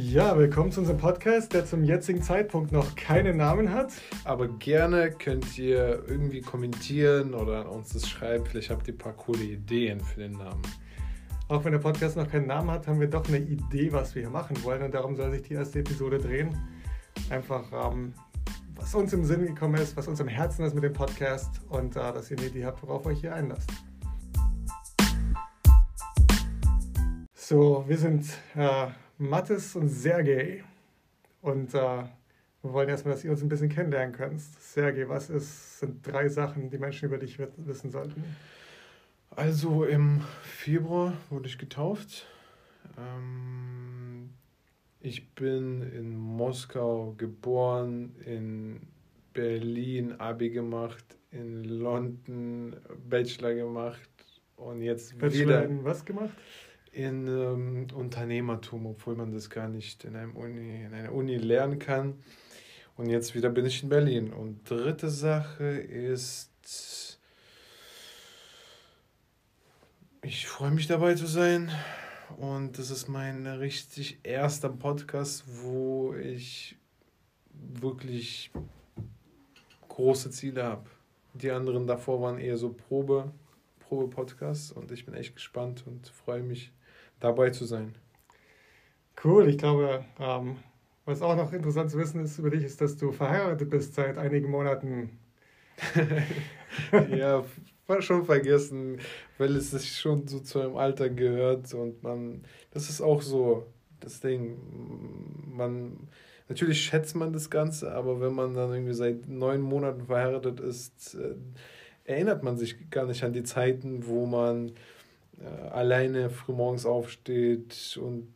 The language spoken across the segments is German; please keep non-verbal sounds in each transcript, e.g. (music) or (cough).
Ja, willkommen zu unserem Podcast, der zum jetzigen Zeitpunkt noch keinen Namen hat. Aber gerne könnt ihr irgendwie kommentieren oder uns das schreiben. Vielleicht habt ihr ein paar coole Ideen für den Namen. Auch wenn der Podcast noch keinen Namen hat, haben wir doch eine Idee, was wir hier machen wollen. Und darum soll sich die erste Episode drehen. Einfach, ähm, was uns im Sinn gekommen ist, was uns am Herzen ist mit dem Podcast und äh, dass ihr eine Idee habt, worauf euch hier einlasst. So, wir sind äh, Mathis und Sergej. Und äh, wir wollen erstmal, dass ihr uns ein bisschen kennenlernen könnt. Sergej, was ist, sind drei Sachen, die Menschen über dich wissen sollten? Also im Februar wurde ich getauft. Ähm, ich bin in Moskau geboren, in Berlin Abi gemacht, in London Bachelor gemacht und jetzt Bachelor wieder in was gemacht? In ähm, Unternehmertum, obwohl man das gar nicht in, einem Uni, in einer Uni lernen kann. Und jetzt wieder bin ich in Berlin. Und dritte Sache ist, ich freue mich dabei zu sein. Und das ist mein richtig erster Podcast, wo ich wirklich große Ziele habe. Die anderen davor waren eher so Probe, Probe-Podcasts und ich bin echt gespannt und freue mich dabei zu sein. Cool, ich glaube, ähm, was auch noch interessant zu wissen ist über dich, ist, dass du verheiratet bist seit einigen Monaten. (laughs) ja, war schon vergessen, weil es sich schon so zu einem Alter gehört und man, das ist auch so das Ding, man, natürlich schätzt man das Ganze, aber wenn man dann irgendwie seit neun Monaten verheiratet ist, äh, erinnert man sich gar nicht an die Zeiten, wo man äh, alleine frühmorgens aufsteht und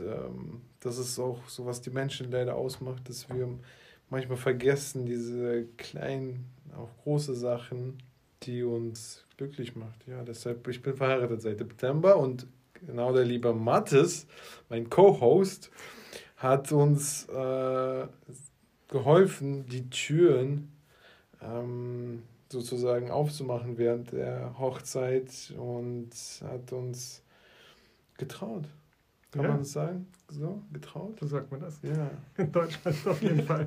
ähm, das ist auch so, was die Menschen leider ausmacht, dass wir manchmal vergessen, diese kleinen, auch große Sachen, die uns glücklich macht. Ja, deshalb, ich bin verheiratet seit September und genau der liebe Mattes, mein Co-Host, hat uns äh, geholfen, die Türen ähm, sozusagen aufzumachen während der Hochzeit und hat uns getraut. Kann ja. man das sagen? So, getraut? So sagt man das. Ja. (laughs) In Deutschland auf jeden Fall.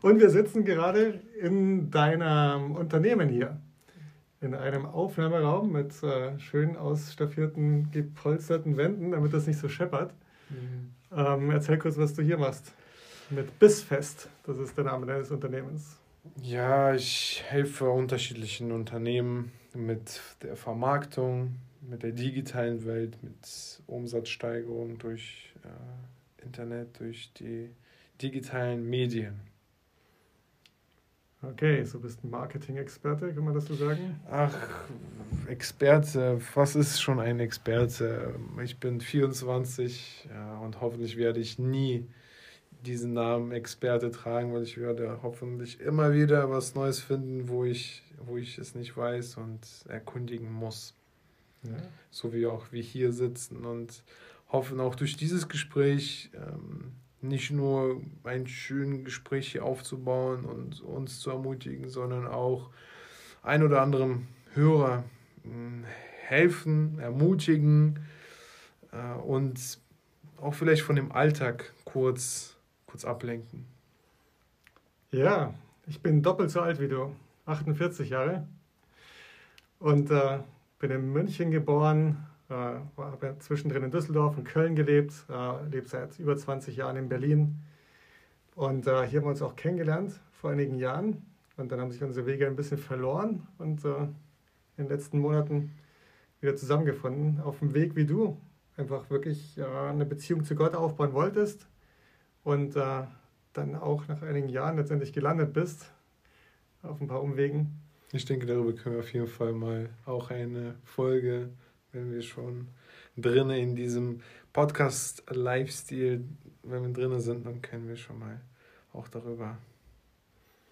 Und wir sitzen gerade in deinem Unternehmen hier. In einem Aufnahmeraum mit äh, schön ausstaffierten, gepolsterten Wänden, damit das nicht so scheppert. Mhm. Ähm, erzähl kurz, was du hier machst. Mit Bissfest, das ist der Name deines Unternehmens. Ja, ich helfe unterschiedlichen Unternehmen mit der Vermarktung, mit der digitalen Welt, mit Umsatzsteigerung durch äh, Internet, durch die digitalen Medien. Okay, so bist ein Marketing-Experte, kann man das so sagen? Ach, Experte, was ist schon ein Experte? Ich bin 24 ja, und hoffentlich werde ich nie diesen Namen Experte tragen, weil ich werde hoffentlich immer wieder was Neues finden, wo ich, wo ich es nicht weiß und erkundigen muss. Ja. So wie auch wir hier sitzen und hoffen auch durch dieses Gespräch ähm, nicht nur ein schönes Gespräch hier aufzubauen und uns zu ermutigen, sondern auch ein oder anderem Hörer äh, helfen, ermutigen äh, und auch vielleicht von dem Alltag kurz kurz ablenken. Ja, ich bin doppelt so alt wie du, 48 Jahre. Und äh, bin in München geboren, äh, habe zwischendrin in Düsseldorf und Köln gelebt, äh, lebe seit über 20 Jahren in Berlin. Und äh, hier haben wir uns auch kennengelernt vor einigen Jahren. Und dann haben sich unsere Wege ein bisschen verloren und äh, in den letzten Monaten wieder zusammengefunden. Auf dem Weg wie du, einfach wirklich äh, eine Beziehung zu Gott aufbauen wolltest und äh, dann auch nach einigen Jahren letztendlich gelandet bist, auf ein paar Umwegen. Ich denke, darüber können wir auf jeden Fall mal auch eine Folge, wenn wir schon drinnen in diesem Podcast-Lifestyle, wenn wir drinnen sind, dann können wir schon mal auch darüber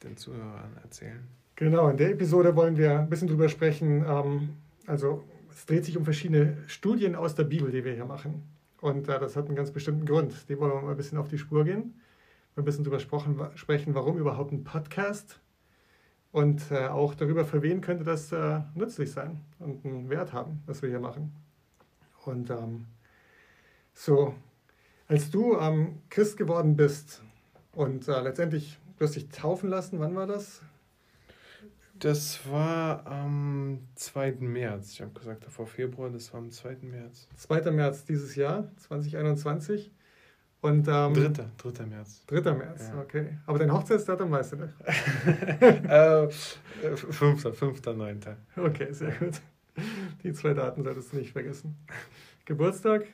den Zuhörern erzählen. Genau, in der Episode wollen wir ein bisschen drüber sprechen. Ähm, also es dreht sich um verschiedene Studien aus der Bibel, die wir hier machen. Und äh, das hat einen ganz bestimmten Grund. Dem wollen wir mal ein bisschen auf die Spur gehen. Wir ein bisschen darüber sprechen, warum überhaupt ein Podcast und äh, auch darüber, für wen könnte das äh, nützlich sein und einen Wert haben, was wir hier machen. Und ähm, so, Als du ähm, Christ geworden bist und äh, letztendlich du dich taufen lassen, wann war das? Das war am 2. März. Ich habe gesagt, vor Februar, das war am 2. März. 2. März dieses Jahr, 2021. Und, ähm, 3. 3. März. 3. März, ja. okay. Aber dein Hochzeitsdatum weißt du nicht? (laughs) äh, 5. 5. 9. Okay, sehr gut. Die zwei Daten solltest du nicht vergessen. Geburtstag?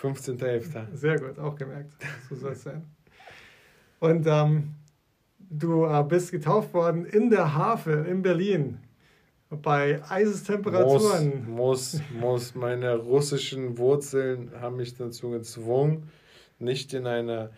15.11. Sehr gut, auch gemerkt. So soll es sein. Und ähm, Du äh, bist getauft worden in der Havel in Berlin bei Eisestemperaturen. Muss, muss, muss. Meine russischen Wurzeln haben mich dazu gezwungen, nicht in einer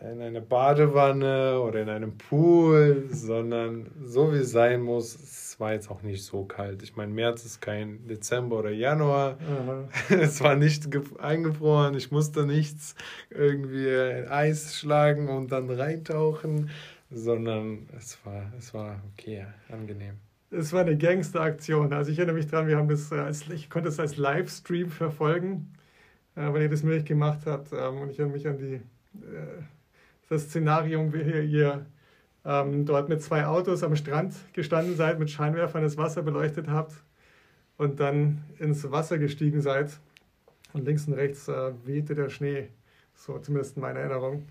in eine Badewanne oder in einem Pool, sondern so wie es sein muss. Es war jetzt auch nicht so kalt. Ich meine, März ist kein Dezember oder Januar. (laughs) es war nicht eingefroren. Ich musste nichts irgendwie Eis schlagen und dann reintauchen sondern es war, es war okay, angenehm. Es war eine Gangsteraktion. Also ich erinnere mich daran, wir haben das als, ich konnte es als Livestream verfolgen, äh, weil ihr das möglich gemacht habt. Ähm, und ich erinnere mich an die, äh, das Szenario, wie ihr, ihr ähm, dort mit zwei Autos am Strand gestanden seid, mit Scheinwerfern das Wasser beleuchtet habt und dann ins Wasser gestiegen seid. Und links und rechts äh, wehte der Schnee, so zumindest in meiner Erinnerung.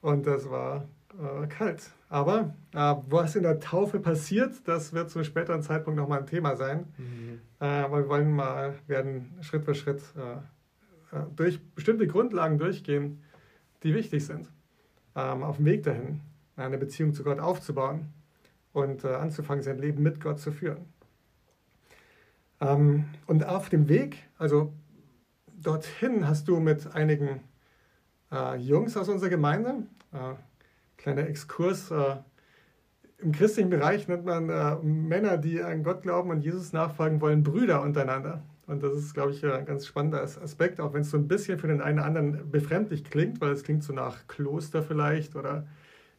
Und das war äh, kalt. Aber äh, was in der Taufe passiert, das wird zu einem späteren Zeitpunkt nochmal ein Thema sein. Mhm. Äh, aber wir wollen mal, werden Schritt für Schritt äh, äh, durch bestimmte Grundlagen durchgehen, die wichtig sind. Ähm, auf dem Weg dahin, eine Beziehung zu Gott aufzubauen und äh, anzufangen, sein Leben mit Gott zu führen. Ähm, und auf dem Weg, also dorthin hast du mit einigen Jungs aus unserer Gemeinde, kleiner Exkurs. Äh, Im christlichen Bereich nennt man äh, Männer, die an Gott glauben und Jesus nachfolgen wollen, Brüder untereinander. Und das ist, glaube ich, ein ganz spannender Aspekt, auch wenn es so ein bisschen für den einen oder anderen befremdlich klingt, weil es klingt so nach Kloster vielleicht oder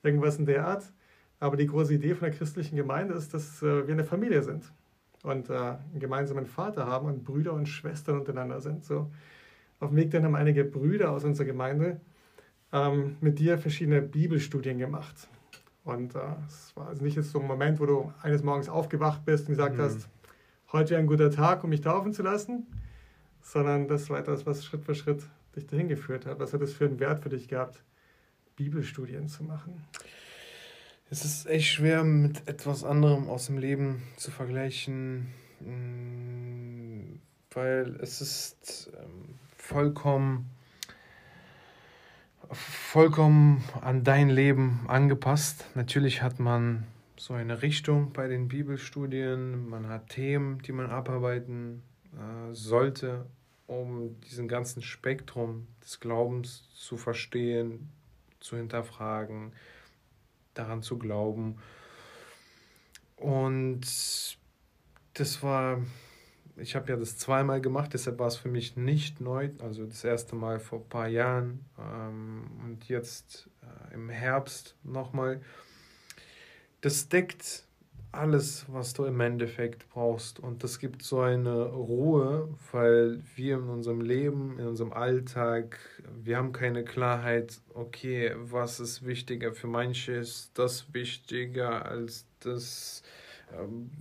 irgendwas in der Art. Aber die große Idee von der christlichen Gemeinde ist, dass äh, wir eine Familie sind und einen gemeinsamen Vater haben und Brüder und Schwestern untereinander sind. So auf dem Weg dann haben einige Brüder aus unserer Gemeinde ähm, mit dir verschiedene Bibelstudien gemacht. Und äh, es war also nicht jetzt so ein Moment, wo du eines Morgens aufgewacht bist und gesagt mhm. hast, heute ein guter Tag, um mich taufen zu lassen, sondern das war etwas, was Schritt für Schritt dich dahin geführt hat. Was hat es für einen Wert für dich gehabt, Bibelstudien zu machen? Es ist echt schwer, mit etwas anderem aus dem Leben zu vergleichen, mm, weil es ist ähm, vollkommen vollkommen an dein Leben angepasst. Natürlich hat man so eine Richtung bei den Bibelstudien, man hat Themen, die man abarbeiten äh, sollte, um diesen ganzen Spektrum des Glaubens zu verstehen, zu hinterfragen, daran zu glauben. Und das war ich habe ja das zweimal gemacht, deshalb war es für mich nicht neu. Also das erste Mal vor ein paar Jahren ähm, und jetzt äh, im Herbst nochmal. Das deckt alles, was du im Endeffekt brauchst. Und das gibt so eine Ruhe, weil wir in unserem Leben, in unserem Alltag, wir haben keine Klarheit, okay, was ist wichtiger für manche, ist das wichtiger als das. Ähm,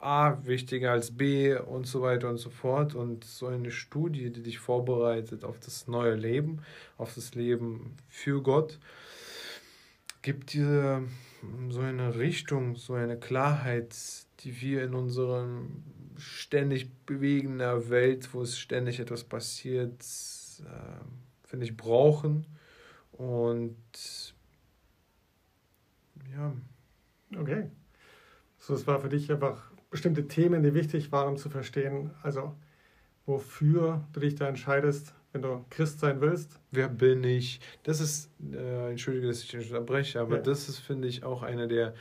A wichtiger als B und so weiter und so fort. Und so eine Studie, die dich vorbereitet auf das neue Leben, auf das Leben für Gott, gibt dir so eine Richtung, so eine Klarheit, die wir in unserem ständig bewegender Welt, wo es ständig etwas passiert, äh, finde ich, brauchen. Und ja. Okay. So, es war für dich einfach bestimmte Themen, die wichtig waren, um zu verstehen, also wofür du dich da entscheidest, wenn du Christ sein willst. Wer bin ich? Das ist, äh, entschuldige, dass ich unterbreche, aber ja. das ist, finde ich, auch eine der,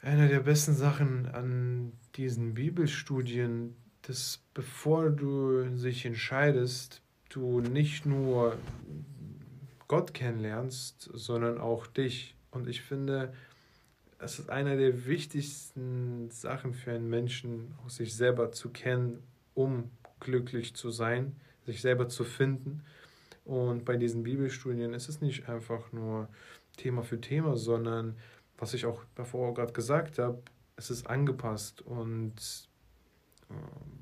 eine der besten Sachen an diesen Bibelstudien, dass bevor du dich entscheidest, du nicht nur Gott kennenlernst, sondern auch dich. Und ich finde, es ist eine der wichtigsten Sachen für einen Menschen, sich selber zu kennen, um glücklich zu sein, sich selber zu finden. Und bei diesen Bibelstudien ist es nicht einfach nur Thema für Thema, sondern was ich auch davor gerade gesagt habe, es ist angepasst und ähm,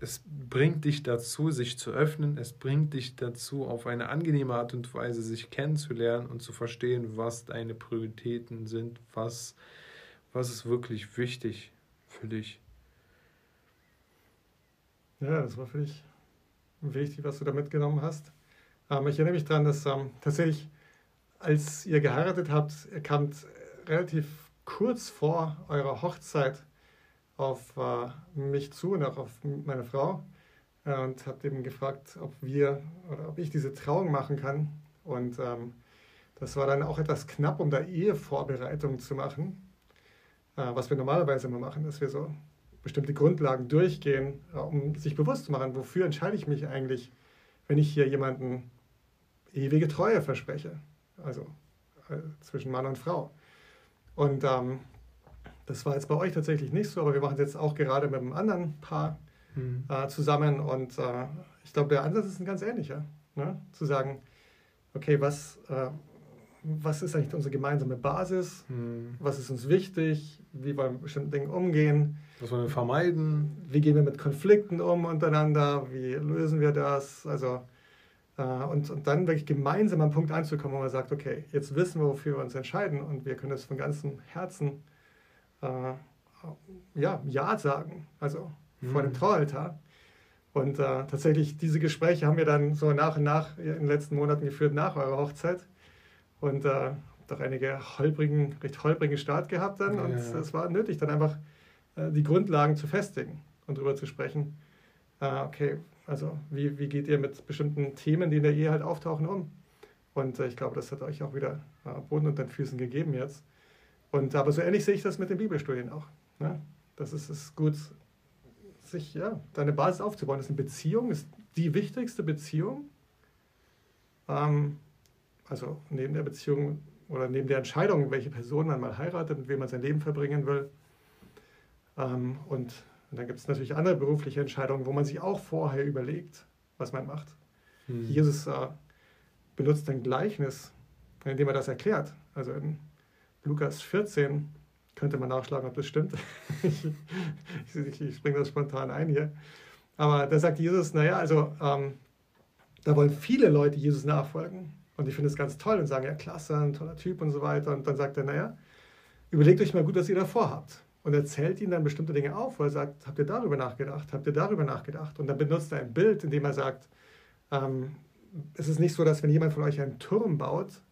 es bringt dich dazu, sich zu öffnen, es bringt dich dazu, auf eine angenehme Art und Weise sich kennenzulernen und zu verstehen, was deine Prioritäten sind, was, was ist wirklich wichtig für dich. Ja, das war für dich wichtig, was du da mitgenommen hast. Ähm, ich erinnere mich daran, dass ähm, tatsächlich, als ihr geheiratet habt, ihr kamt relativ kurz vor eurer Hochzeit auf äh, mich zu und auch auf meine Frau äh, und habt eben gefragt, ob wir oder ob ich diese Trauung machen kann. Und ähm, das war dann auch etwas knapp, um da Ehevorbereitungen zu machen, äh, was wir normalerweise immer machen, dass wir so bestimmte Grundlagen durchgehen, äh, um sich bewusst zu machen, wofür entscheide ich mich eigentlich, wenn ich hier jemanden ewige Treue verspreche, also äh, zwischen Mann und Frau. Und ähm, das war jetzt bei euch tatsächlich nicht so, aber wir machen es jetzt auch gerade mit einem anderen Paar mhm. äh, zusammen. Und äh, ich glaube, der Ansatz ist ein ganz ähnlicher. Ne? Zu sagen, okay, was, äh, was ist eigentlich unsere gemeinsame Basis? Mhm. Was ist uns wichtig? Wie wollen wir mit bestimmten Dingen umgehen? Was wollen wir vermeiden? Wie gehen wir mit Konflikten um untereinander? Wie lösen wir das? Also, äh, und, und dann wirklich gemeinsam am Punkt anzukommen, wo man sagt, okay, jetzt wissen wir, wofür wir uns entscheiden und wir können das von ganzem Herzen ja, Ja sagen, also mhm. vor dem mhm. Traualtar. Und äh, tatsächlich, diese Gespräche haben wir dann so nach und nach in den letzten Monaten geführt, nach eurer Hochzeit. Und äh, doch einige holprigen, recht holprigen Start gehabt dann. Und es war nötig, dann einfach äh, die Grundlagen zu festigen und darüber zu sprechen. Äh, okay, also wie, wie geht ihr mit bestimmten Themen, die in der Ehe halt auftauchen, um? Und äh, ich glaube, das hat euch auch wieder äh, Boden unter den Füßen gegeben jetzt. Und aber so ähnlich sehe ich das mit den Bibelstudien auch. Ne? Das ist es gut, sich ja, deine Basis aufzubauen. Das ist eine Beziehung, ist die wichtigste Beziehung. Ähm, also neben der Beziehung oder neben der Entscheidung, welche Person man mal heiratet, mit wem man sein Leben verbringen will. Ähm, und, und, dann gibt es natürlich andere berufliche Entscheidungen, wo man sich auch vorher überlegt, was man macht. Hm. Jesus äh, benutzt ein Gleichnis, indem er das erklärt. Also in Lukas 14, könnte man nachschlagen, ob das stimmt. (laughs) ich, ich, ich springe das spontan ein hier. Aber da sagt Jesus, naja, also ähm, da wollen viele Leute Jesus nachfolgen. Und die finden es ganz toll und sagen, ja, klasse, ein toller Typ und so weiter. Und dann sagt er, naja, überlegt euch mal gut, was ihr davor habt. Und er zählt ihnen dann bestimmte Dinge auf, wo er sagt, habt ihr darüber nachgedacht? Habt ihr darüber nachgedacht? Und dann benutzt er ein Bild, in dem er sagt, ähm, es ist nicht so, dass wenn jemand von euch einen Turm baut,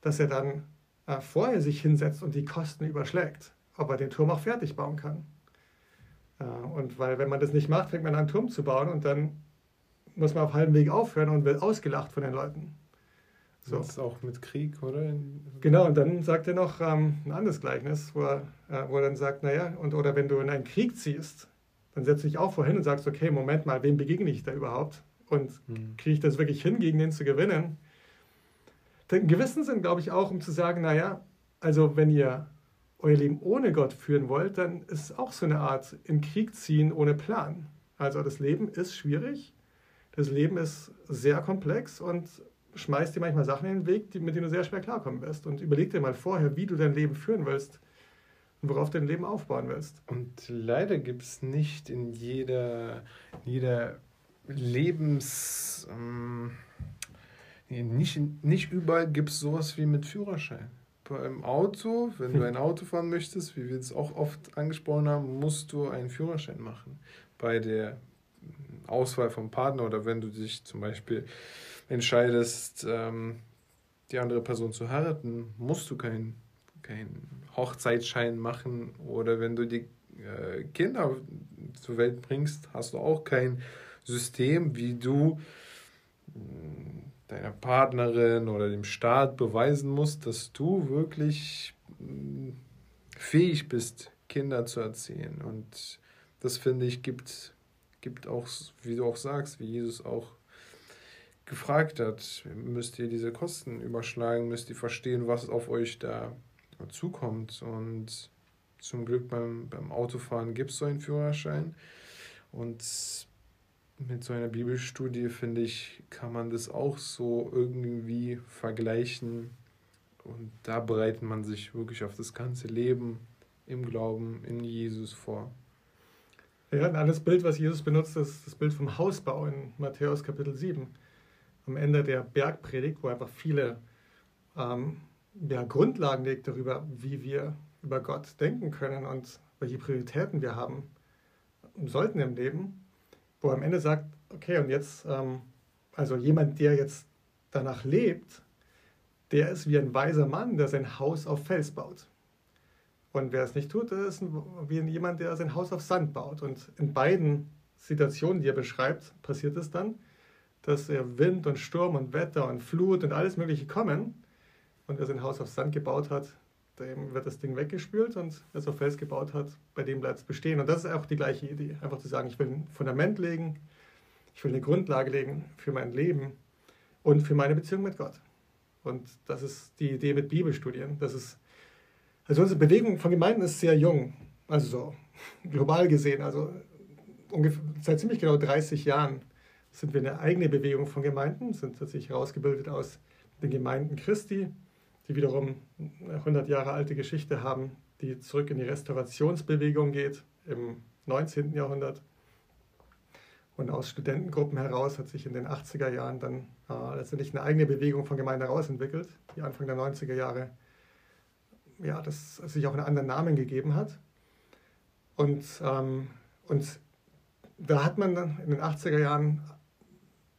dass er dann äh, vorher sich hinsetzt und die Kosten überschlägt, ob er den Turm auch fertig bauen kann. Äh, und weil, wenn man das nicht macht, fängt man an, einen Turm zu bauen und dann muss man auf halbem Weg aufhören und wird ausgelacht von den Leuten. So. Das ist auch mit Krieg, oder? Genau, und dann sagt er noch ähm, ein anderes Gleichnis, wo er, äh, wo er dann sagt, naja, und, oder wenn du in einen Krieg ziehst, dann setzt du dich auch vorhin und sagst, okay, Moment mal, wem begegne ich da überhaupt? Und hm. kriege ich das wirklich hin, gegen den zu gewinnen? Einen gewissen Sinn, glaube ich, auch, um zu sagen, naja, also wenn ihr euer Leben ohne Gott führen wollt, dann ist es auch so eine Art in Krieg ziehen ohne Plan. Also das Leben ist schwierig, das Leben ist sehr komplex und schmeißt dir manchmal Sachen in den Weg, mit denen du sehr schwer klarkommen wirst. Und überleg dir mal vorher, wie du dein Leben führen willst und worauf du dein Leben aufbauen willst. Und leider gibt es nicht in jeder, jeder Lebens... Ähm nicht, nicht überall gibt es sowas wie mit Führerschein. Beim Auto, wenn du (laughs) ein Auto fahren möchtest, wie wir es auch oft angesprochen haben, musst du einen Führerschein machen. Bei der Auswahl vom Partner oder wenn du dich zum Beispiel entscheidest, ähm, die andere Person zu heiraten, musst du keinen kein Hochzeitsschein machen. Oder wenn du die äh, Kinder zur Welt bringst, hast du auch kein System, wie du deiner Partnerin oder dem Staat beweisen musst, dass du wirklich mm, fähig bist, Kinder zu erziehen. Und das finde ich gibt, gibt auch, wie du auch sagst, wie Jesus auch gefragt hat, müsst ihr diese Kosten überschlagen, müsst ihr verstehen, was auf euch da zukommt. Und zum Glück beim, beim Autofahren gibt es so einen Führerschein. Und mit so einer Bibelstudie, finde ich, kann man das auch so irgendwie vergleichen. Und da bereitet man sich wirklich auf das ganze Leben im Glauben in Jesus vor. Ja, ein anderes Bild, was Jesus benutzt, ist das Bild vom Hausbau in Matthäus Kapitel 7. Am Ende der Bergpredigt, wo einfach viele ähm, ja, Grundlagen legt darüber, wie wir über Gott denken können und welche Prioritäten wir haben sollten im Leben, wo er am Ende sagt, okay, und jetzt, ähm, also jemand, der jetzt danach lebt, der ist wie ein weiser Mann, der sein Haus auf Fels baut. Und wer es nicht tut, ist wie jemand, der sein Haus auf Sand baut. Und in beiden Situationen, die er beschreibt, passiert es dann, dass er Wind und Sturm und Wetter und Flut und alles Mögliche kommen. Und wer sein Haus auf Sand gebaut hat, dem wird das Ding weggespült und wer auf Fels gebaut hat, bei dem bleibt es bestehen. Und das ist auch die gleiche Idee. Einfach zu sagen, ich will ein Fundament legen, ich will eine Grundlage legen für mein Leben und für meine Beziehung mit Gott. Und das ist die Idee mit Bibelstudien. Das ist, also unsere Bewegung von Gemeinden ist sehr jung, also so (laughs) global gesehen. Also ungefähr, seit ziemlich genau 30 Jahren sind wir eine eigene Bewegung von Gemeinden, sind tatsächlich herausgebildet aus den Gemeinden Christi, die wiederum eine 100 Jahre alte Geschichte haben, die zurück in die Restaurationsbewegung geht im 19. Jahrhundert. Und aus Studentengruppen heraus hat sich in den 80er Jahren dann äh, letztendlich eine eigene Bewegung von Gemeinde herausentwickelt, die Anfang der 90er Jahre ja, das sich auch einen anderen Namen gegeben hat. Und, ähm, und da hat man dann in den 80er Jahren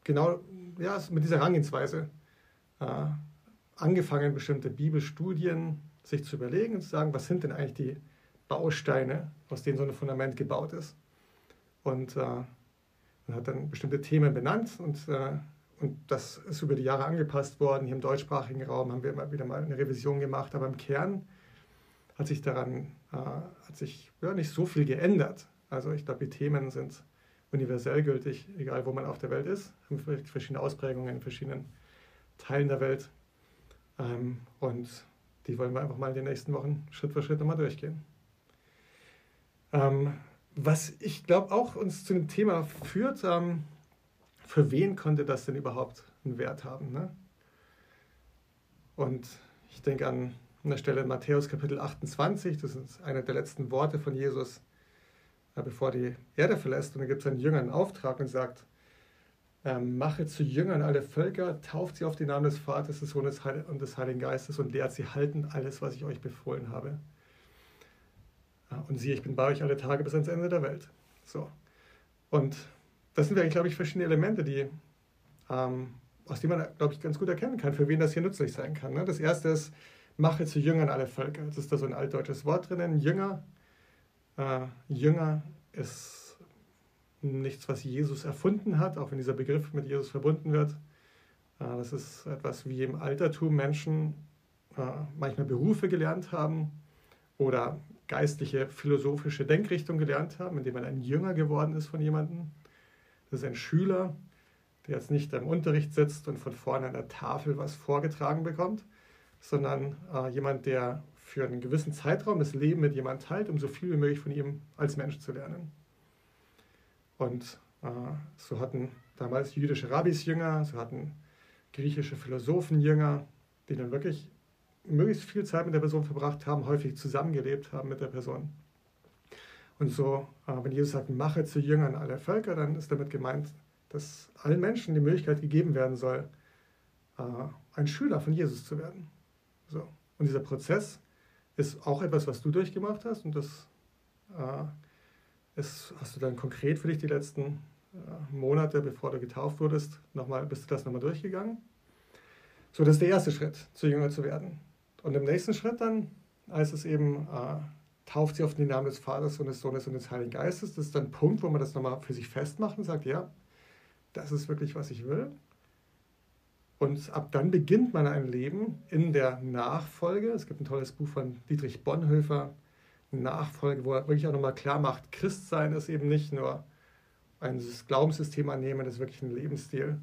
genau ja, mit dieser Herangehensweise äh, angefangen, bestimmte Bibelstudien sich zu überlegen und zu sagen, was sind denn eigentlich die Bausteine, aus denen so ein Fundament gebaut ist. Und äh, man hat dann bestimmte Themen benannt und, äh, und das ist über die Jahre angepasst worden. Hier im deutschsprachigen Raum haben wir immer wieder mal eine Revision gemacht, aber im Kern hat sich daran äh, hat sich ja, nicht so viel geändert. Also ich glaube, die Themen sind universell gültig, egal wo man auf der Welt ist, haben verschiedene Ausprägungen in verschiedenen Teilen der Welt. Ähm, und die wollen wir einfach mal in den nächsten Wochen Schritt für Schritt nochmal durchgehen. Ähm, was ich glaube auch uns zu dem Thema führt, ähm, für wen konnte das denn überhaupt einen Wert haben? Ne? Und ich denke an, der Stelle in Matthäus Kapitel 28, das ist einer der letzten Worte von Jesus, äh, bevor die Erde verlässt. Und da gibt es einen Jüngern einen Auftrag und sagt, ähm, mache zu Jüngern alle Völker, tauft sie auf den Namen des Vaters, des Sohnes und des Heiligen Geistes und lehrt sie halten alles, was ich euch befohlen habe. Und siehe, ich bin bei euch alle Tage bis ans Ende der Welt. So. Und das sind glaube ich, verschiedene Elemente, die, ähm, aus denen man, glaube ich, ganz gut erkennen kann, für wen das hier nützlich sein kann. Ne? Das erste ist, mache zu Jüngern alle Völker. Jetzt ist da so ein altdeutsches Wort drinnen, Jünger. Äh, Jünger ist nichts, was Jesus erfunden hat, auch wenn dieser Begriff mit Jesus verbunden wird. Äh, das ist etwas, wie im Altertum Menschen äh, manchmal Berufe gelernt haben oder geistliche, philosophische Denkrichtung gelernt haben, indem man ein Jünger geworden ist von jemandem. Das ist ein Schüler, der jetzt nicht im Unterricht sitzt und von vorne an der Tafel was vorgetragen bekommt, sondern äh, jemand, der für einen gewissen Zeitraum das Leben mit jemandem teilt, um so viel wie möglich von ihm als Mensch zu lernen. Und äh, so hatten damals jüdische Rabbis Jünger, so hatten griechische Philosophen Jünger, die dann wirklich möglichst viel Zeit mit der Person verbracht haben, häufig zusammengelebt haben mit der Person. Und so, äh, wenn Jesus sagt, mache zu Jüngern aller Völker, dann ist damit gemeint, dass allen Menschen die Möglichkeit gegeben werden soll, äh, ein Schüler von Jesus zu werden. So. Und dieser Prozess ist auch etwas, was du durchgemacht hast und das äh, ist, hast du dann konkret für dich die letzten Monate, bevor du getauft wurdest, nochmal, bist du das nochmal durchgegangen? So, das ist der erste Schritt, zu Jünger zu werden. Und im nächsten Schritt dann heißt es eben, äh, tauft sie auf den Namen des Vaters und des Sohnes und des Heiligen Geistes. Das ist dann ein Punkt, wo man das nochmal für sich festmacht und sagt, ja, das ist wirklich, was ich will. Und ab dann beginnt man ein Leben in der Nachfolge. Es gibt ein tolles Buch von Dietrich Bonhoeffer, Nachfolge, wo er wirklich auch nochmal klar macht, Christsein ist eben nicht nur ein Glaubenssystem annehmen, das ist wirklich ein Lebensstil,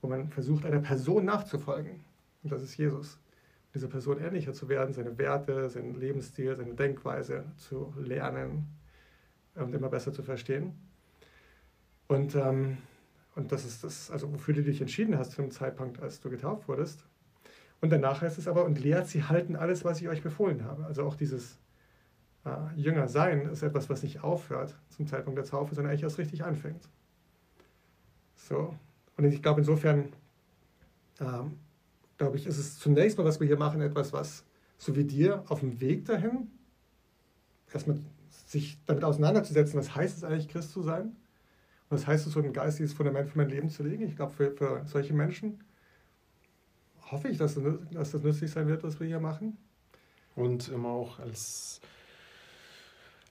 wo man versucht, einer Person nachzufolgen. Und das ist Jesus dieser Person ähnlicher zu werden, seine Werte, seinen Lebensstil, seine Denkweise zu lernen und immer besser zu verstehen. Und, ähm, und das ist das, also wofür du dich entschieden hast zu dem Zeitpunkt, als du getauft wurdest. Und danach heißt es aber, und lehrt sie halten alles, was ich euch befohlen habe. Also auch dieses äh, Jünger sein ist etwas, was nicht aufhört zum Zeitpunkt der Taufe, sondern eigentlich erst richtig anfängt. So. Und ich glaube, insofern, ähm, glaube ich, ist es zunächst mal, was wir hier machen, etwas, was so wie dir auf dem Weg dahin, erstmal sich damit auseinanderzusetzen, was heißt es eigentlich, Christ zu sein? Und was heißt es, so ein geistiges Fundament für mein Leben zu legen? Ich glaube, für, für solche Menschen hoffe ich, dass, dass das nützlich sein wird, was wir hier machen. Und immer auch als,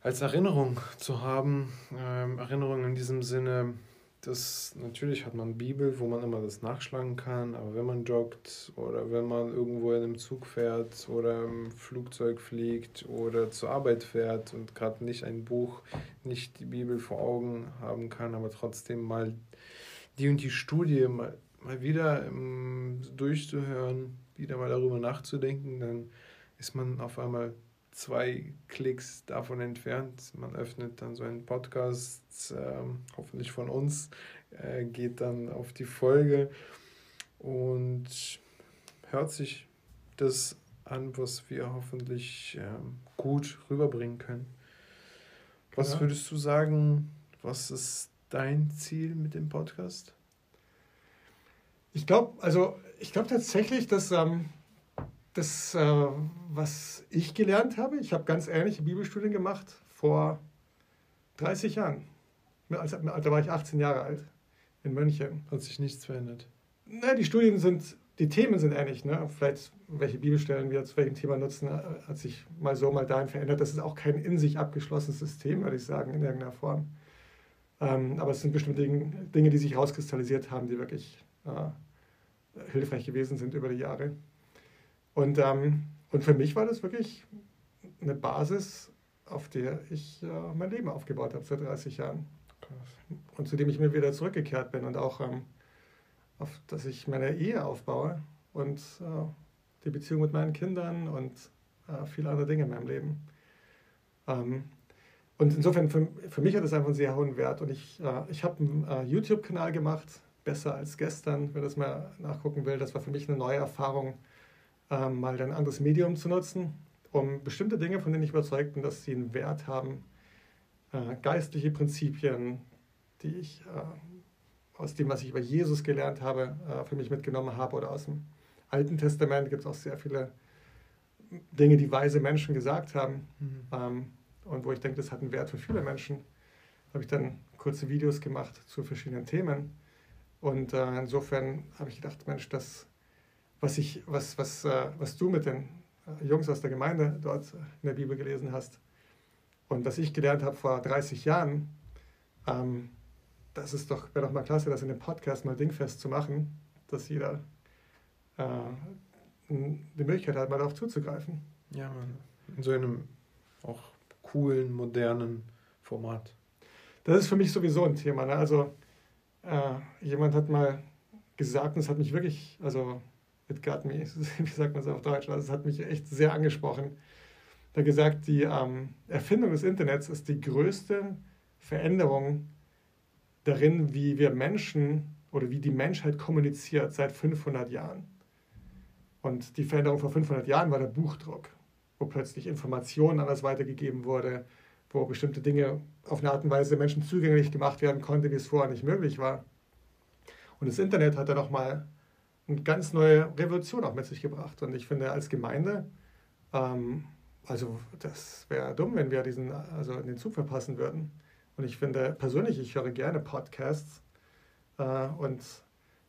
als Erinnerung zu haben, ähm, Erinnerung in diesem Sinne, das natürlich hat man Bibel, wo man immer das nachschlagen kann, aber wenn man joggt oder wenn man irgendwo in einem Zug fährt oder im Flugzeug fliegt oder zur Arbeit fährt und gerade nicht ein Buch, nicht die Bibel vor Augen haben kann, aber trotzdem mal die und die Studie mal, mal wieder um, durchzuhören, wieder mal darüber nachzudenken, dann ist man auf einmal zwei Klicks davon entfernt. Man öffnet dann so einen Podcast, äh, hoffentlich von uns, äh, geht dann auf die Folge und hört sich das an, was wir hoffentlich äh, gut rüberbringen können. Was ja. würdest du sagen, was ist dein Ziel mit dem Podcast? Ich glaube, also ich glaube tatsächlich, dass ähm, das, äh, was ich gelernt habe, ich habe ganz ähnliche Bibelstudien gemacht vor 30 Jahren. Da war ich 18 Jahre alt in München. Hat sich nichts verändert? Na, die Studien sind, die Themen sind ähnlich. Ne? Vielleicht, welche Bibelstellen wir zu welchem Thema nutzen, äh, hat sich mal so, mal dahin verändert. Das ist auch kein in sich abgeschlossenes System, würde ich sagen, in irgendeiner Form. Ähm, aber es sind bestimmte Dinge, die sich rauskristallisiert haben, die wirklich äh, hilfreich gewesen sind über die Jahre. Und, ähm, und für mich war das wirklich eine Basis, auf der ich äh, mein Leben aufgebaut habe seit 30 Jahren. Krass. Und zu dem ich mir wieder zurückgekehrt bin und auch, ähm, auf, dass ich meine Ehe aufbaue und äh, die Beziehung mit meinen Kindern und äh, viele andere Dinge in meinem Leben. Ähm, und insofern, für, für mich hat es einfach einen sehr hohen Wert. Und ich, äh, ich habe einen äh, YouTube-Kanal gemacht, besser als gestern, wer das mal nachgucken will. Das war für mich eine neue Erfahrung, ähm, mal ein anderes Medium zu nutzen, um bestimmte Dinge, von denen ich überzeugt bin, dass sie einen Wert haben, äh, geistliche Prinzipien, die ich äh, aus dem, was ich über Jesus gelernt habe, äh, für mich mitgenommen habe oder aus dem Alten Testament gibt es auch sehr viele Dinge, die weise Menschen gesagt haben mhm. ähm, und wo ich denke, das hat einen Wert für viele Menschen. Habe ich dann kurze Videos gemacht zu verschiedenen Themen und äh, insofern habe ich gedacht, Mensch, das was, ich, was, was, äh, was du mit den äh, Jungs aus der Gemeinde dort in der Bibel gelesen hast und was ich gelernt habe vor 30 Jahren, ähm, das ist doch, wäre doch mal klasse, das in dem Podcast mal dingfest zu machen, dass jeder äh, die Möglichkeit hat, mal darauf zuzugreifen. Ja, in so einem auch coolen, modernen Format. Das ist für mich sowieso ein Thema. Ne? Also äh, jemand hat mal gesagt, und es hat mich wirklich, also it got me, (laughs) wie sagt man es auf Deutsch, also es hat mich echt sehr angesprochen. Hat gesagt, die ähm, Erfindung des Internets ist die größte Veränderung darin, wie wir Menschen oder wie die Menschheit kommuniziert seit 500 Jahren. Und die Veränderung vor 500 Jahren war der Buchdruck, wo plötzlich Informationen anders weitergegeben wurde, wo bestimmte Dinge auf eine Art und Weise Menschen zugänglich gemacht werden konnte, wie es vorher nicht möglich war. Und das Internet hat dann nochmal eine ganz neue Revolution auch mit sich gebracht. Und ich finde, als Gemeinde, ähm, also das wäre dumm, wenn wir diesen, also den Zug verpassen würden. Und ich finde persönlich, ich höre gerne Podcasts. Äh, und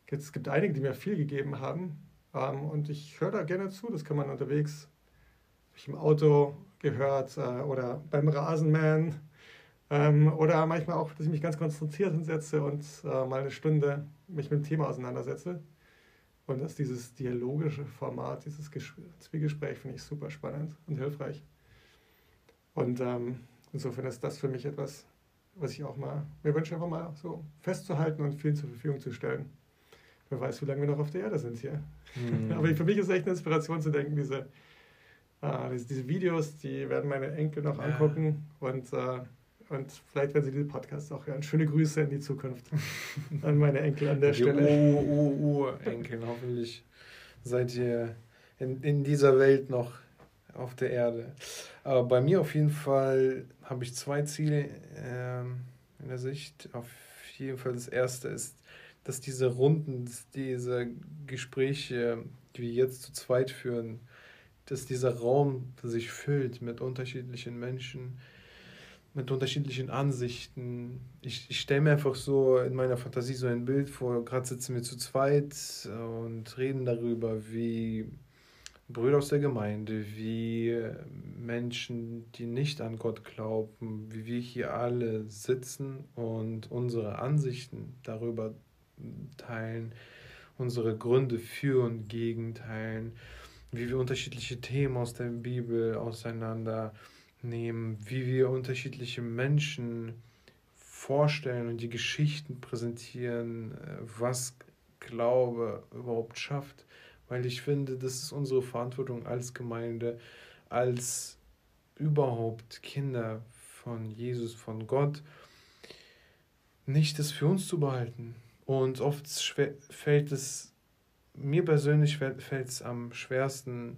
es gibt einige, die mir viel gegeben haben. Ähm, und ich höre da gerne zu. Das kann man unterwegs im Auto gehört äh, oder beim Rasenmähen. Ähm, oder manchmal auch, dass ich mich ganz konzentriert hinsetze und äh, mal eine Stunde mich mit dem Thema auseinandersetze. Und dass dieses dialogische Format, dieses Zwiegespräch finde ich super spannend und hilfreich. Und ähm, insofern ist das für mich etwas, was ich auch mal mir wünsche, einfach mal so festzuhalten und vielen zur Verfügung zu stellen. Wer weiß, wie lange wir noch auf der Erde sind hier. Mhm. (laughs) Aber für mich ist es echt eine Inspiration zu denken, diese, äh, diese, diese, Videos, die werden meine Enkel noch ja. angucken und, äh, Und vielleicht, wenn Sie diesen Podcast auch hören, schöne Grüße in die Zukunft (laughs) an meine Enkel an der die Stelle. Urenkel, hoffentlich seid ihr in, in dieser Welt noch auf der Erde. Aber bei mir auf jeden Fall habe ich zwei Ziele ähm, in der Sicht. Auf jeden Fall das erste ist, dass diese Runden, diese Gespräche, die wir jetzt zu zweit führen, dass dieser Raum sich füllt mit unterschiedlichen Menschen, mit unterschiedlichen Ansichten. Ich, ich stelle mir einfach so in meiner Fantasie so ein Bild vor, gerade sitzen wir zu zweit und reden darüber, wie Brüder aus der Gemeinde, wie Menschen, die nicht an Gott glauben, wie wir hier alle sitzen und unsere Ansichten darüber teilen, unsere Gründe für und gegen teilen, wie wir unterschiedliche Themen aus der Bibel auseinandernehmen, wie wir unterschiedliche Menschen vorstellen und die Geschichten präsentieren, was Glaube überhaupt schafft weil ich finde, das ist unsere Verantwortung als Gemeinde, als überhaupt Kinder von Jesus, von Gott, nicht das für uns zu behalten. Und oft fällt es, mir persönlich fällt es am schwersten,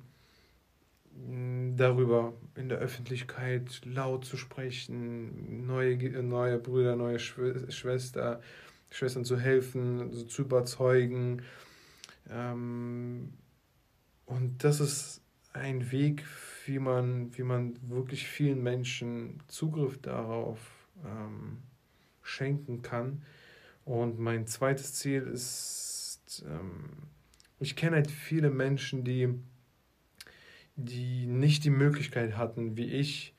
darüber in der Öffentlichkeit laut zu sprechen, neue, neue Brüder, neue Schwester, Schwestern zu helfen, zu überzeugen, ähm, und das ist ein Weg, wie man, wie man wirklich vielen Menschen Zugriff darauf ähm, schenken kann. Und mein zweites Ziel ist, ähm, ich kenne halt viele Menschen, die, die nicht die Möglichkeit hatten, wie ich,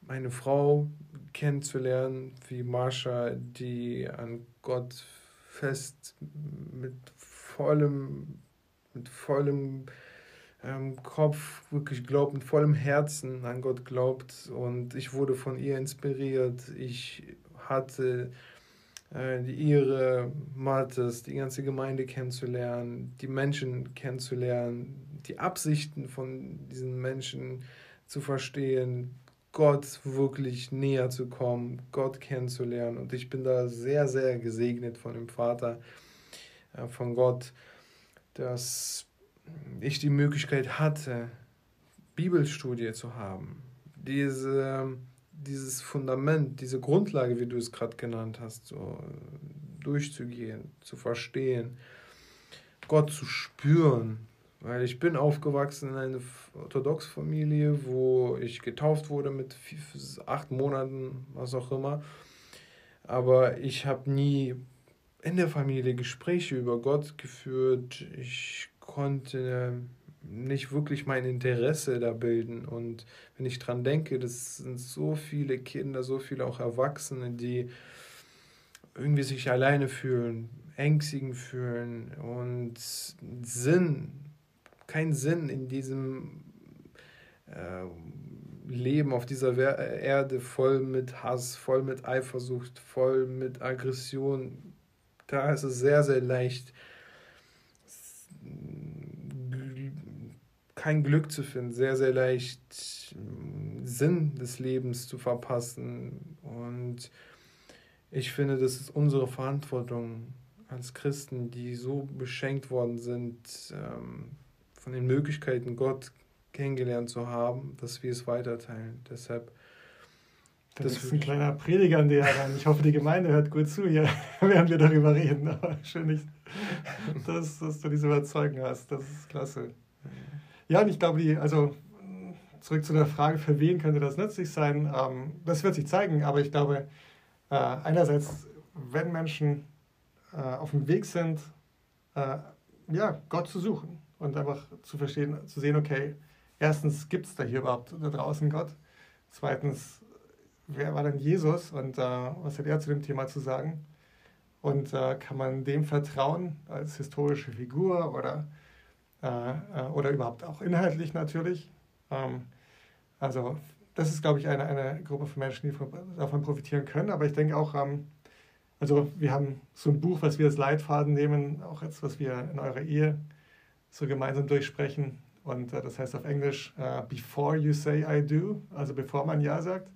meine Frau kennenzulernen, wie Marsha, die an Gott fest mit vollem, mit vollem ähm, Kopf wirklich glaubt, mit vollem Herzen an Gott glaubt. Und ich wurde von ihr inspiriert. Ich hatte äh, die Ehre, Mattes, die ganze Gemeinde kennenzulernen, die Menschen kennenzulernen, die Absichten von diesen Menschen zu verstehen, Gott wirklich näher zu kommen, Gott kennenzulernen. Und ich bin da sehr, sehr gesegnet von dem Vater äh, von Gott, dass ich die Möglichkeit hatte, Bibelstudie zu haben. Diese, dieses Fundament, diese Grundlage, wie du es gerade genannt hast, so durchzugehen, zu verstehen, Gott zu spüren. Weil ich bin aufgewachsen in einer orthodox Familie, wo ich getauft wurde mit acht Monaten, was auch immer. Aber ich habe nie in der Familie Gespräche über Gott geführt. Ich konnte nicht wirklich mein Interesse da bilden. Und wenn ich dran denke, das sind so viele Kinder, so viele auch Erwachsene, die irgendwie sich alleine fühlen, ängstigen fühlen und Sinn, kein Sinn in diesem äh, Leben auf dieser Erde voll mit Hass, voll mit Eifersucht, voll mit Aggression da ist es sehr, sehr leicht, kein Glück zu finden, sehr, sehr leicht Sinn des Lebens zu verpassen. Und ich finde, das ist unsere Verantwortung als Christen, die so beschenkt worden sind, ähm, von den Möglichkeiten, Gott kennengelernt zu haben, dass wir es weiterteilen. Deshalb das, das ist ein kleiner Prediger an der ran. Ich hoffe, die Gemeinde hört gut zu, hier, (laughs) während wir darüber reden. Aber schön, nicht, dass, dass du diese Überzeugung hast. Das ist klasse. Ja, und ich glaube, die, also zurück zu der Frage, für wen könnte das nützlich sein? Ähm, das wird sich zeigen, aber ich glaube, äh, einerseits, wenn Menschen äh, auf dem Weg sind, äh, ja, Gott zu suchen und einfach zu verstehen, zu sehen, okay, erstens gibt es da hier überhaupt da draußen Gott. Zweitens, wer war denn Jesus und äh, was hat er zu dem Thema zu sagen? Und äh, kann man dem vertrauen als historische Figur oder, äh, äh oder überhaupt auch inhaltlich natürlich? Ähm, also das ist, glaube ich, eine, eine Gruppe von Menschen, die von, davon profitieren können. Aber ich denke auch, ähm, also wir haben so ein Buch, was wir als Leitfaden nehmen, auch jetzt, was wir in eurer Ehe so gemeinsam durchsprechen. Und äh, das heißt auf Englisch, uh, Before You Say I Do, also bevor man Ja sagt.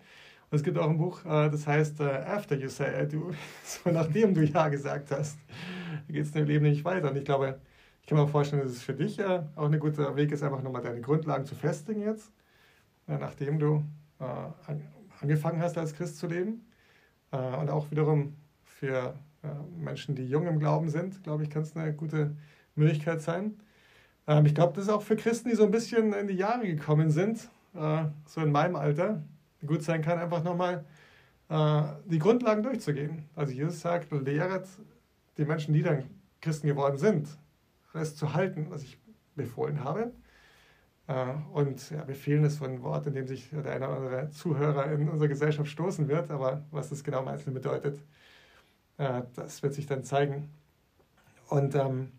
Und es gibt auch ein Buch, äh, das heißt äh, After You Say I Do, (laughs) so nachdem du Ja gesagt hast, geht es im Leben nicht weiter. Und ich glaube, ich kann mir vorstellen, dass es für dich äh, auch ein guter Weg ist, einfach nochmal deine Grundlagen zu festigen jetzt, nachdem du angefangen hast, als Christ zu leben. Und auch wiederum für Menschen, die jung im Glauben sind, glaube ich, kann es eine gute Möglichkeit sein. Ähm, ich glaube, das ist auch für Christen, die so ein bisschen in die Jahre gekommen sind, so in meinem Alter, gut sein kann, einfach nochmal äh, die Grundlagen durchzugehen. Also Jesus sagt, lehret die Menschen, die dann Christen geworden sind, das zu halten, was ich befohlen habe. Äh, und ja, befehlen ist so ein Wort, in dem sich der eine oder andere Zuhörer in unserer Gesellschaft stoßen wird, aber was das genau im Einzelnen bedeutet, äh, das wird sich dann zeigen. Und ähm,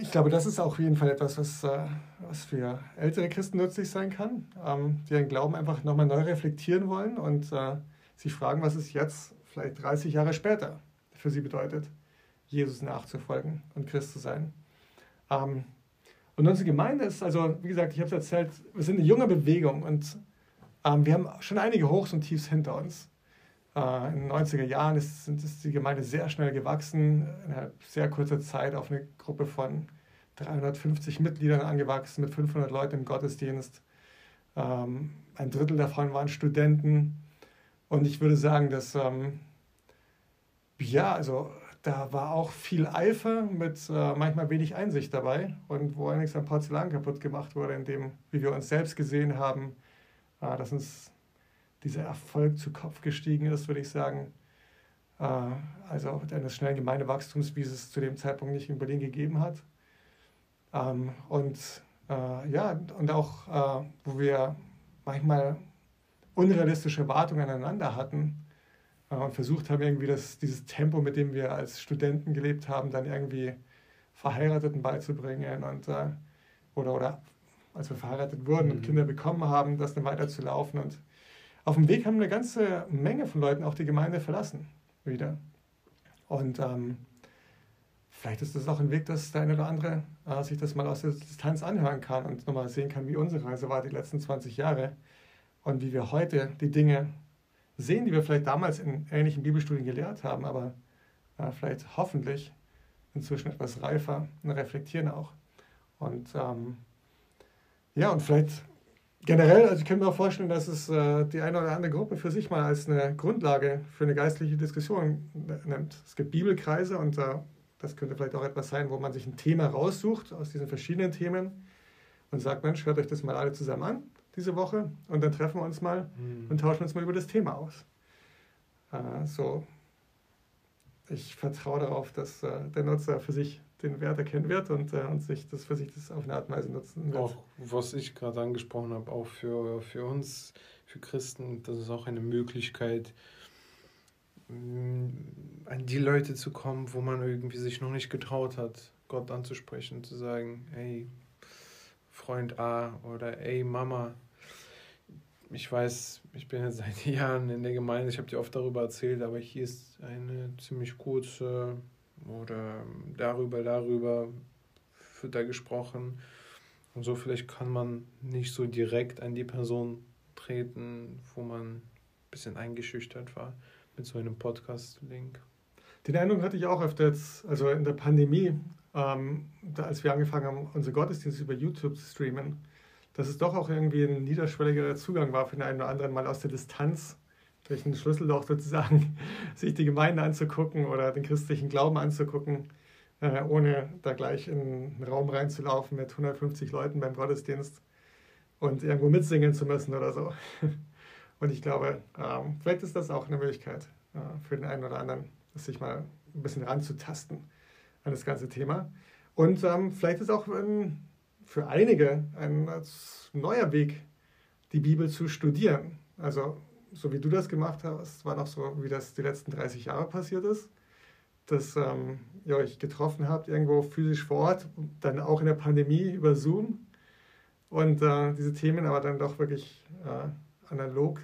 ich glaube, das ist auf jeden Fall etwas, was, äh, was für ältere Christen nützlich sein kann, ähm, die ihren Glauben einfach nochmal neu reflektieren wollen und äh, sich fragen, was es jetzt, vielleicht 30 Jahre später, für sie bedeutet, Jesus nachzufolgen und Christ zu sein. Ähm, und unsere Gemeinde ist, also wie gesagt, ich habe es erzählt, wir sind eine junge Bewegung und ähm, wir haben schon einige Hochs und Tiefs hinter uns. Äh, in den 90er Jahren ist, ist die Gemeinde sehr schnell gewachsen, innerhalb sehr kurzer Zeit auf eine Gruppe von 350 Mitgliedern angewachsen, mit 500 Leuten im Gottesdienst. Ähm, ein Drittel davon waren Studenten. Und ich würde sagen, dass, ähm, ja, also da war auch viel Eifer mit äh, manchmal wenig Einsicht dabei und wo einiges am Porzellan kaputt gemacht wurde, in dem, wie wir uns selbst gesehen haben, äh, dass uns dieser Erfolg zu Kopf gestiegen ist, würde ich sagen. Äh, also eines schnellen Gemeindewachstums, wie es zu dem Zeitpunkt nicht in Berlin gegeben hat. Ähm, und äh, ja, und auch, äh, wo wir manchmal unrealistische Erwartungen aneinander hatten und versucht haben, irgendwie das, dieses Tempo, mit dem wir als Studenten gelebt haben, dann irgendwie Verheirateten beizubringen und oder, oder als wir verheiratet wurden mhm. und Kinder bekommen haben, das dann weiterzulaufen und auf dem Weg haben eine ganze Menge von Leuten auch die Gemeinde verlassen wieder. Und ähm, vielleicht ist das auch ein Weg, dass der eine oder andere äh, sich das mal aus der Distanz anhören kann und nochmal sehen kann, wie unsere Reise war die letzten 20 Jahre und wie wir heute die Dinge sehen, die wir vielleicht damals in ähnlichen Bibelstudien gelehrt haben, aber äh, vielleicht hoffentlich inzwischen etwas reifer und reflektieren auch. Und ähm, ja, und vielleicht generell, also ich kann mir auch vorstellen, dass es äh, die eine oder andere Gruppe für sich mal als eine Grundlage für eine geistliche Diskussion nimmt. Es gibt Bibelkreise und äh, das könnte vielleicht auch etwas sein, wo man sich ein Thema raussucht aus diesen verschiedenen Themen und sagt, Mensch, hört euch das mal alle zusammen an diese Woche und dann treffen wir uns mal mhm. und tauschen uns mal über das Thema aus. Äh, so, ich vertraue darauf, dass äh, der Nutzer für sich den Wert erkennen wird und, äh, und sich das für sich das auf eine Art und Weise nutzen wird. Auch was ich gerade angesprochen habe, auch für, für uns, für Christen, das ist auch eine Möglichkeit, mm, an die Leute zu kommen, wo man irgendwie sich noch nicht getraut hat, Gott anzusprechen, zu sagen, hey, Freund A oder ey, Mama, ich weiß, ich bin jetzt (laughs) seit Jahren in der Gemeinde, ich habe dir oft darüber erzählt, aber hier ist eine ziemlich kurze oder darüber, darüber wird da gesprochen. Und so vielleicht kann man nicht so direkt an die Person treten, wo man ein bisschen eingeschüchtert war mit so einem Podcast-Link. Den Eindruck hatte ich auch öfter jetzt, also in der Pandemie, ähm, da, als wir angefangen haben, unsere Gottesdienste über YouTube zu streamen, dass es doch auch irgendwie ein niederschwelligerer Zugang war für den einen oder anderen, mal aus der Distanz durch ein Schlüsselloch sozusagen, (laughs) sich die Gemeinde anzugucken oder den christlichen Glauben anzugucken, äh, ohne da gleich in einen Raum reinzulaufen mit 150 Leuten beim Gottesdienst und irgendwo mitsingen zu müssen oder so. (laughs) Und ich glaube, ähm, vielleicht ist das auch eine Möglichkeit äh, für den einen oder anderen, sich mal ein bisschen ranzutasten an das ganze Thema. Und ähm, vielleicht ist auch ein, für einige ein neuer Weg, die Bibel zu studieren. Also so wie du das gemacht hast, war noch so, wie das die letzten 30 Jahre passiert ist, dass ähm, ihr euch getroffen habt, irgendwo physisch vor Ort, dann auch in der Pandemie über Zoom und äh, diese Themen aber dann doch wirklich äh, analog,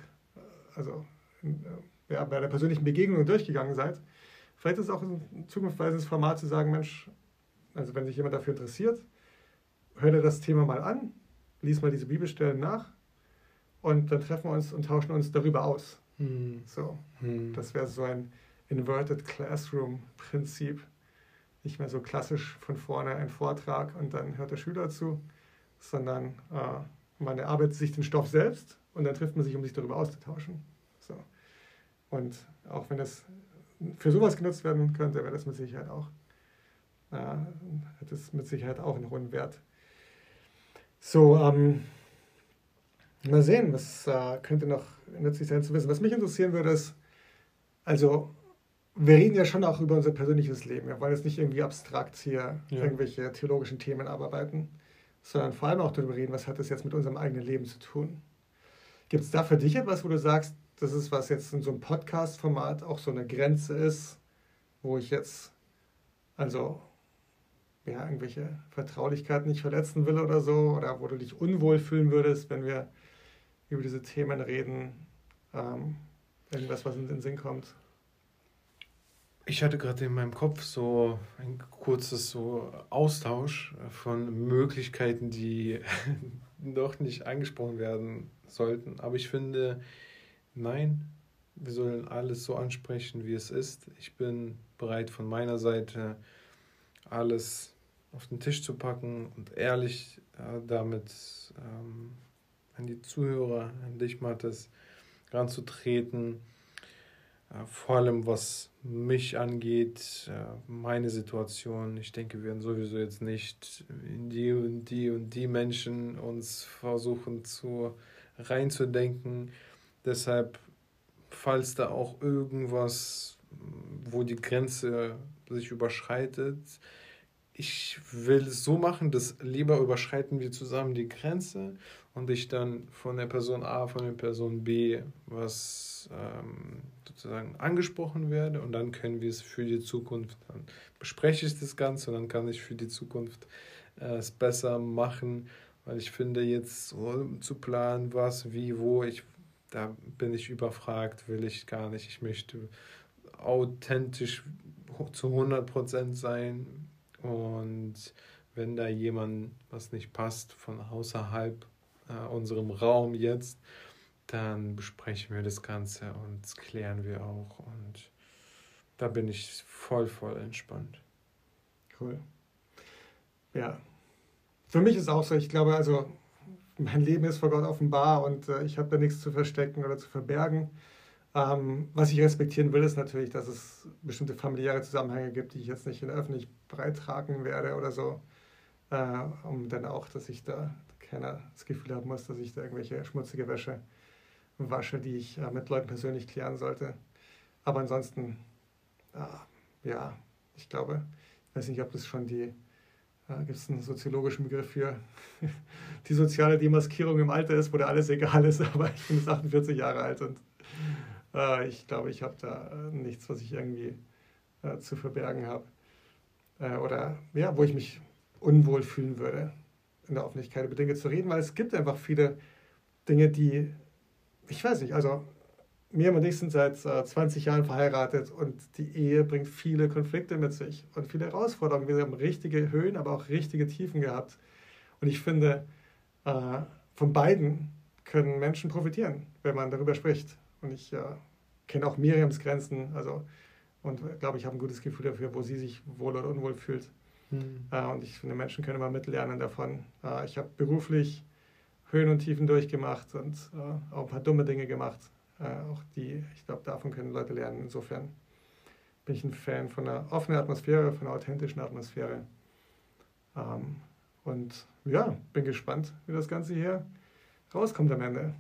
also äh, ja, bei der persönlichen Begegnung durchgegangen seid. Vielleicht ist es auch ein zukunftsweisendes Format zu sagen, Mensch, also wenn sich jemand dafür interessiert, hör dir das Thema mal an, lies mal diese Bibelstellen nach und dann treffen wir uns und tauschen uns darüber aus. Hm. So, Hm. das wäre so ein Inverted Classroom-Prinzip. Nicht mehr so klassisch von vorne ein Vortrag und dann hört der Schüler zu, sondern äh, man erarbeitet sich den Stoff selbst und dann trifft man sich, um sich darüber auszutauschen. So. Und auch wenn es für sowas genutzt werden könnte, wäre das mit Sicherheit auch, äh, hat es mit Sicherheit auch einen hohen Wert. So, ähm, mal sehen, was äh, könnte noch nützlich sein zu wissen. Was mich interessieren würde, ist, also wir reden ja schon auch über unser persönliches Leben. Wir wollen jetzt nicht irgendwie abstrakt hier Ja. irgendwelche theologischen Themen abarbeiten, sondern vor allem auch darüber reden, was hat das jetzt mit unserem eigenen Leben zu tun. Gibt es da für dich etwas, wo du sagst, das ist, was jetzt in so einem Podcast-Format auch so eine Grenze ist, wo ich jetzt also ja, irgendwelche Vertraulichkeiten nicht verletzen will oder so, oder wo du dich unwohl fühlen würdest, wenn wir über diese Themen reden? Ähm, irgendwas, was in den Sinn kommt? Ich hatte gerade in meinem Kopf so ein kurzes so Austausch von Möglichkeiten, die (laughs) noch nicht angesprochen werden sollten. Aber ich finde, nein, wir sollen alles so ansprechen, wie es ist. Ich bin bereit von meiner Seite alles auf den Tisch zu packen und ehrlich äh, damit ähm, an die Zuhörer, an dich, Mathis, ranzutreten. Äh, vor allem was mich angeht, äh, meine Situation. Ich denke, wir werden sowieso jetzt nicht in die und die und die Menschen uns versuchen zu reinzudenken. Deshalb, falls da auch irgendwas, wo die Grenze sich überschreitet, ich will es so machen, dass lieber überschreiten wir zusammen die Grenze und ich dann von der Person A, von der Person B was ähm, sozusagen angesprochen werde. Und dann können wir es für die Zukunft, dann bespreche ich das Ganze und dann kann ich für die Zukunft äh, es besser machen, weil ich finde jetzt so zu planen, was, wie, wo, ich, da bin ich überfragt, will ich gar nicht. Ich möchte authentisch zu 100% sein. Und wenn da jemand was nicht passt von außerhalb äh, unserem Raum jetzt, dann besprechen wir das Ganze und das klären wir auch. Und da bin ich voll, voll entspannt. Cool. Ja. Für mich ist auch so, ich glaube, also mein Leben ist vor Gott offenbar und äh, ich habe da nichts zu verstecken oder zu verbergen. Ähm, was ich respektieren will, ist natürlich, dass es bestimmte familiäre Zusammenhänge gibt, die ich jetzt nicht in öffentlich breitragen werde oder so, äh, um dann auch, dass ich da keiner das Gefühl haben muss, dass ich da irgendwelche schmutzige Wäsche wasche, die ich äh, mit Leuten persönlich klären sollte. Aber ansonsten, äh, ja, ich glaube, ich weiß nicht, ob das schon die, äh, gibt es einen soziologischen Begriff für (laughs) die soziale Demaskierung im Alter ist, wo da alles egal ist, (laughs) aber ich bin jetzt 48 Jahre alt und äh, ich glaube, ich habe da äh, nichts, was ich irgendwie äh, zu verbergen habe. Oder ja, wo ich mich unwohl fühlen würde, in der Öffentlichkeit über Dinge zu reden, weil es gibt einfach viele Dinge, die, ich weiß nicht, also Miriam und ich sind seit äh, 20 Jahren verheiratet und die Ehe bringt viele Konflikte mit sich und viele Herausforderungen. Wir haben richtige Höhen, aber auch richtige Tiefen gehabt. Und ich finde, äh, von beiden können Menschen profitieren, wenn man darüber spricht. Und ich äh, kenne auch Miriams Grenzen, also und glaube, ich habe ein gutes Gefühl dafür, wo sie sich wohl oder unwohl fühlt. Hm. Äh, und ich finde, Menschen können immer mitlernen davon. Äh, ich habe beruflich Höhen und Tiefen durchgemacht und äh, auch ein paar dumme Dinge gemacht. Auch die, ich glaube, davon können Leute lernen. Insofern bin ich ein Fan von einer offenen Atmosphäre, von einer authentischen Atmosphäre. Ähm, und ja, bin gespannt, wie das Ganze hier rauskommt am Ende.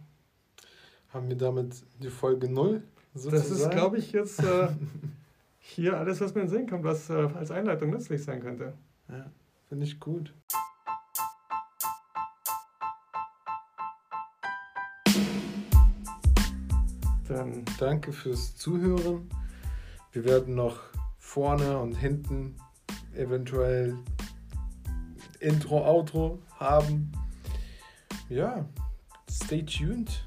Haben wir damit die Folge 0? Das ist, glaube ich, jetzt äh, (laughs) hier alles, was mir in den Sinn kommt, was äh, als Einleitung nützlich sein könnte. Ja, finde ich gut. Dann Danke fürs Zuhören. Wir werden noch vorne und hinten eventuell Intro, Outro haben. Ja, stay tuned.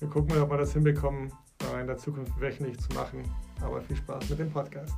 wir gucken mal, ob wir das hinbekommen, in der Zukunft wöchentlich zu machen. Aber viel Spaß mit dem Podcast.